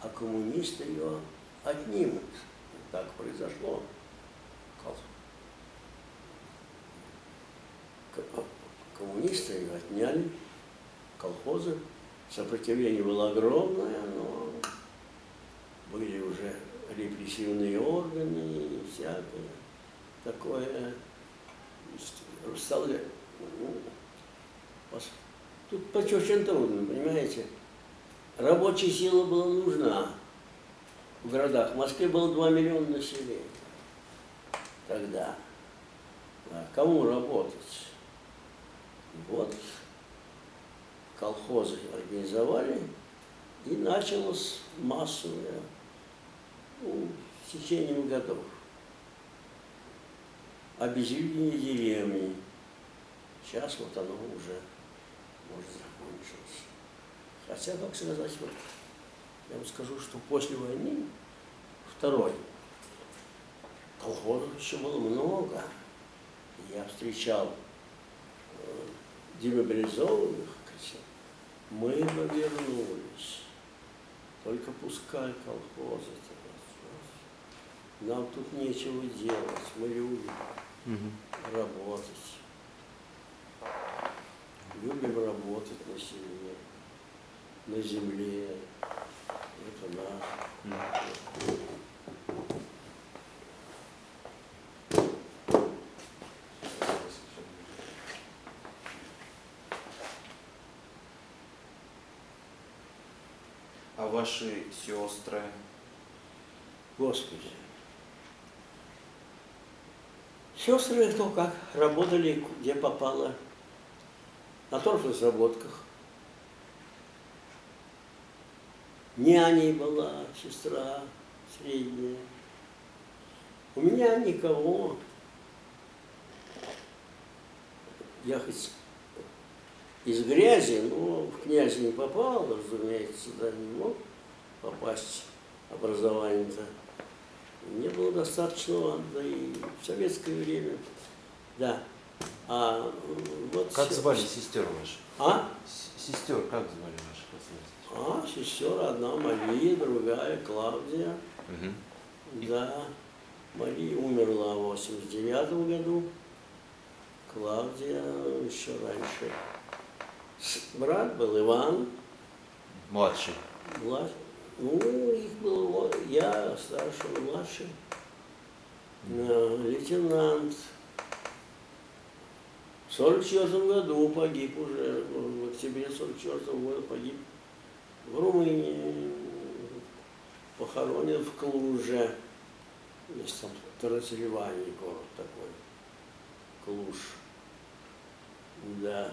а коммунисты ее отнимут. Так произошло. Коммунисты ее отняли, колхозы. Сопротивление было огромное, но были уже репрессивные органы и всякое такое. Стал, ну, пос- тут очень трудно, понимаете. Рабочая сила была нужна в городах. В Москве было 2 миллиона населения тогда. А кому работать? Вот колхозы организовали, и началось массовое ну, с течением годов обезлюдение деревни. Сейчас вот оно уже, может, закончилось. Хотя, как сказать, вот, я вам скажу, что после войны, второй, колхозов еще было много. Я встречал э, демобилизованных, мы бы вернулись, только пускай колхозы нам тут нечего делать, мы любим работать. Любим работать на селе, на земле. Это наше. А ваши сестры? Господи. Сестры кто как работали, где попало. На торфразработках. Няней была сестра средняя. У меня никого. Я хоть из грязи, но в князи не попал, разумеется, сюда не мог попасть образование-то. Не было достаточного, да и в советское время, да. А м, вот Как се- звали сестер ваших? А? С- Сестер как звали ваших? А, сестер одна Мария, другая Клавдия. Угу. Да, Мария умерла в 89 году, Клавдия еще раньше. Брат был Иван, Младший. млад- ну, их было, я старший, младший, э, лейтенант. В 44 году погиб уже, в октябре 44 года погиб в Румынии, похоронен в Клуже. Есть там Трансильвания город такой, Клуж. Да.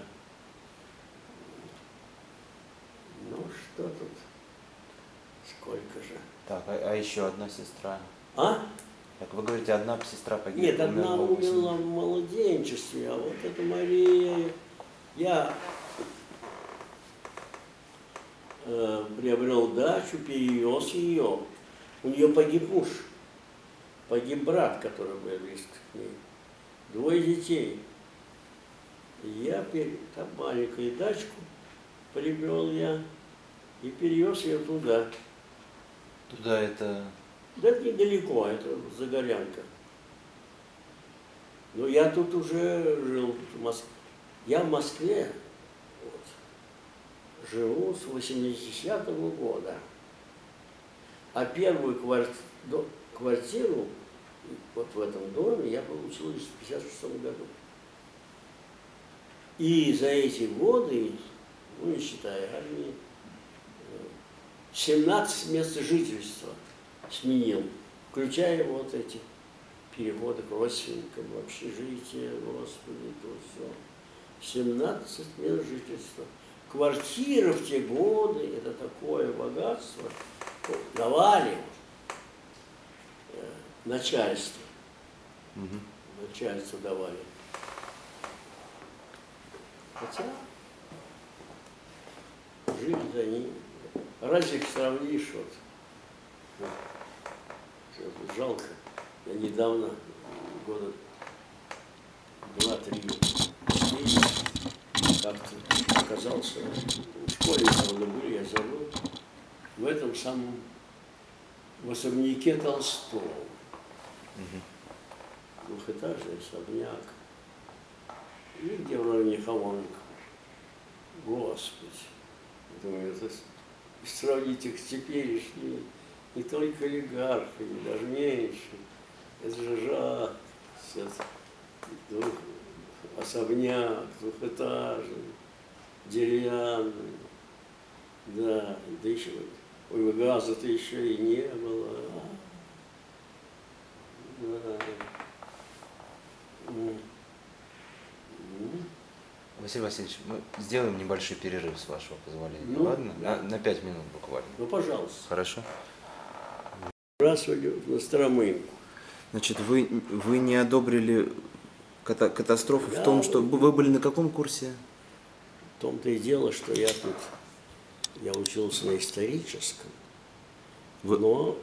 Ну что тут, сколько же. Так, а, а еще одна сестра. А? Так вы говорите, одна сестра погибла. Нет, одна умерла в младенчестве, а вот эта Мария, я э, приобрел дачу, перевез ее. У нее погиб муж, погиб брат, который был близко к ней. Двое детей. Я пер- там маленькую дачку приобрел я и перевез ее туда. Туда это... Да это недалеко, это Загорянка. Но я тут уже жил, в Мос- я в Москве вот, живу с 80-го года. А первую кварти- до- квартиру вот в этом доме я получил в 56 году. И за эти годы, ну не считая армии, 17 мест жительства сменил, включая вот эти переводы к родственникам, в общежитие, господи, то все. 17 мест жительства. Квартира в те годы, это такое богатство, ну, давали э, начальство, Мгм. начальство давали. Хотя жили они, разве их сравнишь вот, жалко. Я недавно, года два-три, как-то оказался, в школе, правда, были, я забыл, в этом самом, в особняке Толстого. Мгм. Двухэтажный особняк. И где в районе Хамонка. Господи. Думаю, это сравнить их с теперешними не только олигархи, даже меньше. Это же сейчас двух, особняк двухэтажный, деревянный. Да, да еще, ой, газа-то еще и не было. Да. М. Василий Васильевич, мы сделаем небольшой перерыв, с вашего позволения. Ну, Ладно? да. На, на пять минут буквально. Ну, пожалуйста. Хорошо. Сбрасывали в Настромынку. Значит, вы, вы не одобрили ката- катастрофу Да. в том, что вы были на каком курсе? В том-то и дело, что я тут, я учился на историческом, Вы- но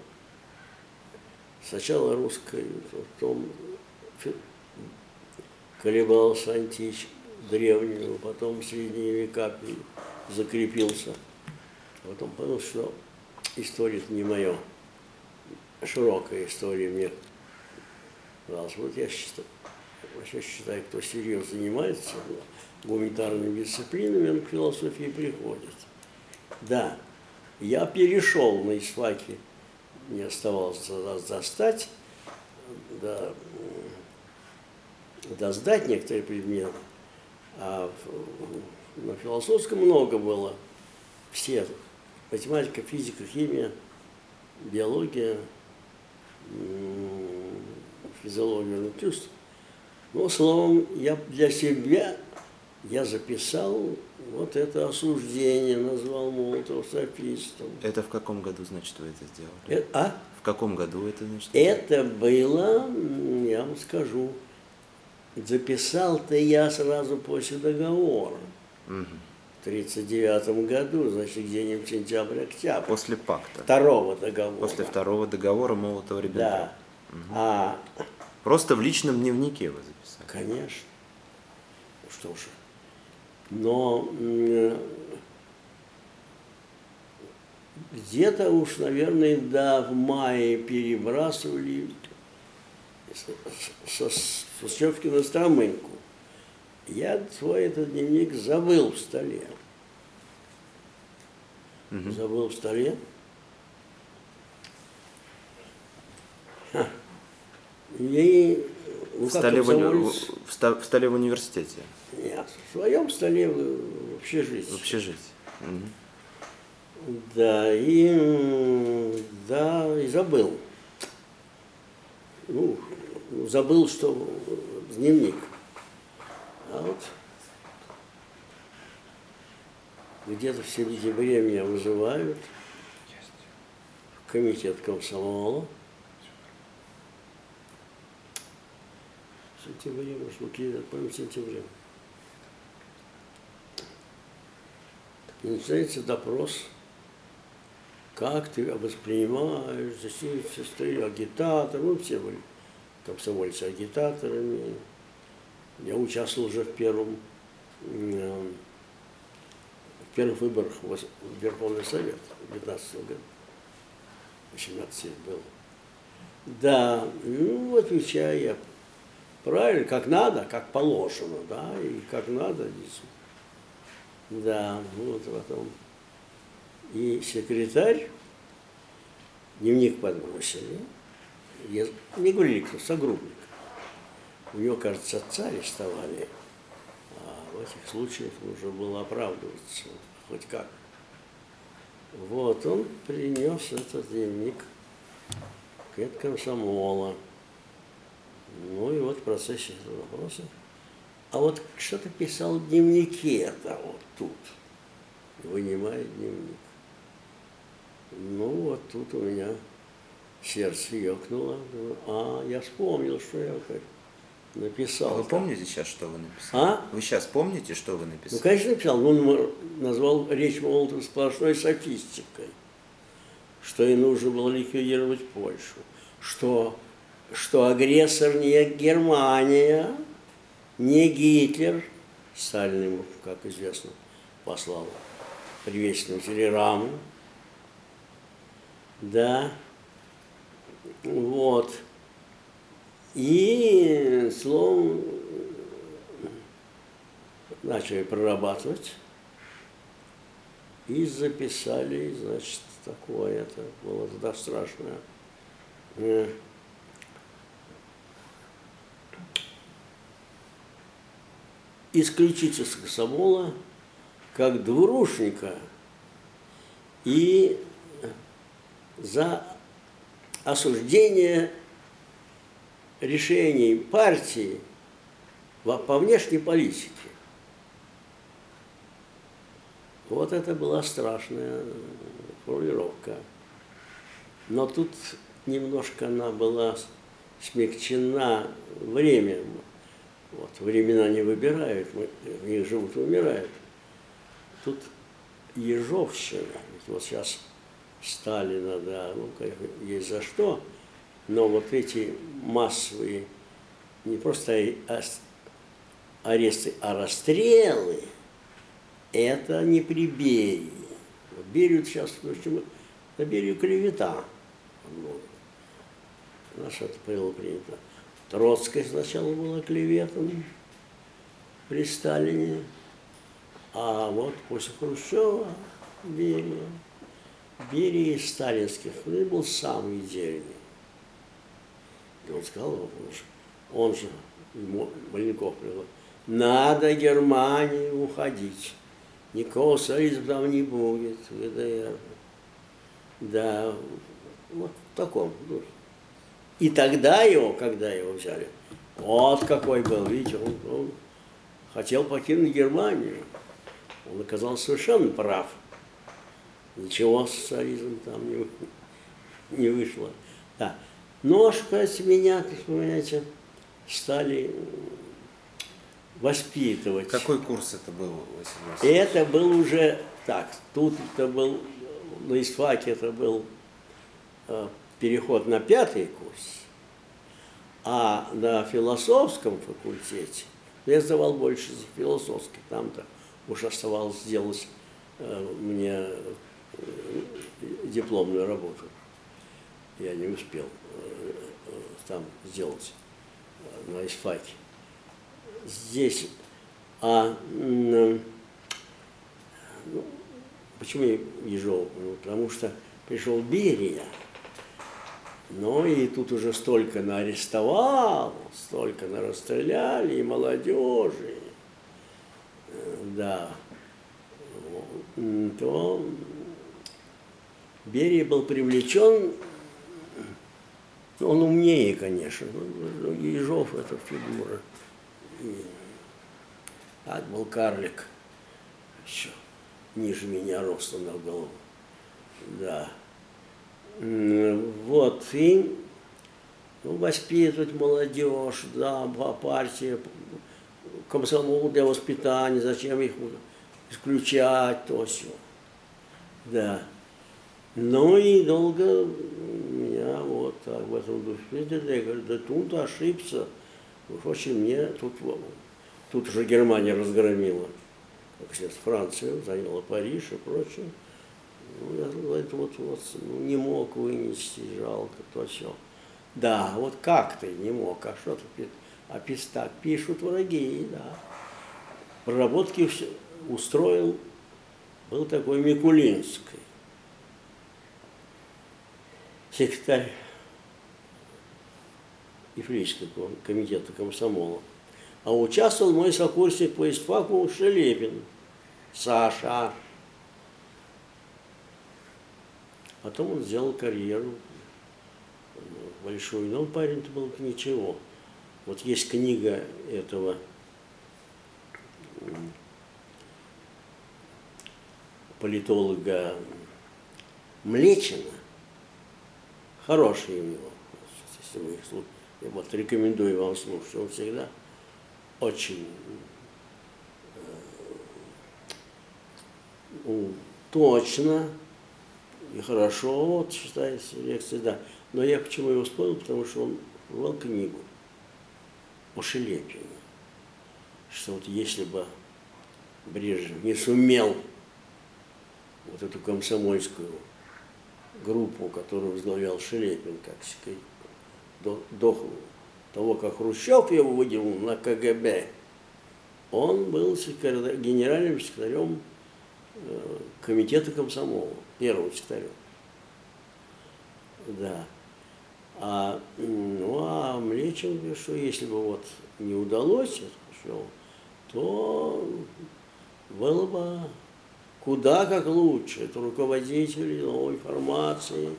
сначала русской, потом колебался антич древнего, потом в средние века пи- закрепился. Потом понял, что история не мое. Широкая история мне нравилась. Вот я считаю, вообще считаю, кто серьезно занимается гуманитарными дисциплинами, он к философии приходит. Да, я перешел на исфаки, не оставалось достать, да, доздать некоторые предметы, а на философском много было. Все, математика, физика, химия, биология, физиология, ну, чувств. Ну, словом, я для себя я записал вот это осуждение, назвал Молотова софистом. Это в каком году, значит, вы это сделали? Э, А? В каком году это, значит? Это было, я вам скажу, записал-то я сразу после договора. Мгм. В 1939 году, значит, где-нибудь сентябрь-октябрь. После пакта. Второго договора. После второго договора Молотова-Риббентропа. Да. А, Просто в личном дневнике вы записали. конечно. Что ж. Но где-то уж, наверное, да, в мае перебрасывали со, с Пустевки на Стромынку. Я свой этот дневник забыл в столе. Мгм. Забыл в столе. Ха. И ну, В, столе в, в в столе в университете, Нет, в своем столе в общежитии. в общежитии. Мгм. Да, и да, и забыл. Ну, забыл, что дневник. А вот где-то в сентябре меня вызывают в комитет комсомола. В сентябре, может, быть, помню, в сентябре. И начинается допрос как ты воспринимаешь, зачем сестры, агитатор, ну все были комсомольцы агитаторами. Я участвовал уже в первом, в первых выборах в Верховный Совет в 19 году. 18 лет был. Да, ну, отвечаю я правильно, как надо, как положено, да, и как надо. действительно. Да, вот потом и секретарь, дневник подбросили. Я, не говорили, кто, согрубник. У него, кажется, отца арестовали. А в этих случаях нужно было оправдываться хоть как. Вот, он принес этот дневник к комсомола. Ну и вот в процессе этого вопроса. А вот что-то писал в дневнике-то вот тут. Вынимает дневник. Ну, вот тут у меня сердце ёкнуло. Думаю, А, я вспомнил, что я написал. А вы помните сейчас, что вы написали? А? Вы сейчас помните, что вы Ну, написали? конечно, написал. Ну, м- назвал речь Молотова сплошной софистикой, что и нужно было ликвидировать Польшу, что, что агрессор не Германия, не Гитлер, Сталин ему, как известно, послал приветственную телеграмму, да, вот. И, словом, начали прорабатывать и записали, значит, такое, это было тогда страшно. Э, исключить из как двурушника и за осуждение решений партии по внешней политике. Вот это была страшная формулировка. Но тут немножко она была смягчена временем. Вот, времена не выбирают, мы, в них живут и умирают. Тут Ежовщина, вот сейчас Сталина, да, ну, конечно, есть за что, но вот эти массовые, не просто аресты, а расстрелы, это не при Берии. Вот Берию сейчас, в общем, на Берию клевета. нас это было принято. Троцкая сначала была клеветом при Сталине, а вот после Хрущева Берия. Берия из сталинских, он был самый идеальный. И он сказал, он же, он же ему Маленков предложил, надо Германии уходить. Никакого союза там не будет, ВДР. Да, вот в таком духе. И тогда его, когда его взяли, вот какой был, видите, он, он хотел покинуть Германию. Он оказался совершенно прав. Ничего с союзом там не, не вышло. Да. Ножка с меня, как вы понимаете, стали воспитывать. Какой курс это был, Василий И Васильевич? это был уже так. Тут это был, на ИСФАКе это был э, переход на пятый курс, а на философском факультете я сдавал больше за философский, там-то уж оставалось сделать э, мне дипломную работу. Я не успел э, э, там сделать э, на ИСФАКе. Здесь а ну, почему я Ежов? Ну, потому что пришел Берия, ну и тут уже столько наарестовал, столько нарастреляли, и молодежи, э, да, то Берия был привлечен, он умнее, конечно, но Ежов это фигура. Так был карлик, еще ниже меня ростом на голову. Да. Вот, и ну, воспитывать молодежь, да, по партии, комсомол для воспитания, зачем их исключать, то все. Да. Ну и долго меня вот так в этом духе. Я говорю, да тут ошибся. Очень мне тут, тут уже Германия разгромила, как сейчас Францию, заняла Париж и прочее. Ну, я это вот, вот ну, не мог вынести, жалко, то все. Да, вот как ты не мог, а что ты а пис- пишут враги, да. Проработки все устроил, был такой Микулинский, секретарь Ефрейского ком- комитета комсомола. А участвовал мой сокурсник по ИСФАКу Шелепин, Саша. Потом он сделал карьеру большую, но парень-то был ничего. Вот есть книга этого политолога Млечина, хороший у него, если вы их слу- я вот рекомендую вам слушать, он всегда очень ну, точно и хорошо вот, читается лекции, да. Но я почему его вспомнил, потому что он вел книгу о Шелепине, что вот если бы Брежнев не сумел вот эту комсомольскую группу, которую возглавлял Шелепин, как сказать, до, того, как Хрущев его выделил на КГБ, он был генеральным секретарем э, комитета комсомола, первым секретарем. Да. А, ну, а Млечин что если бы вот не удалось то было бы куда как лучше. Это руководители новой формации,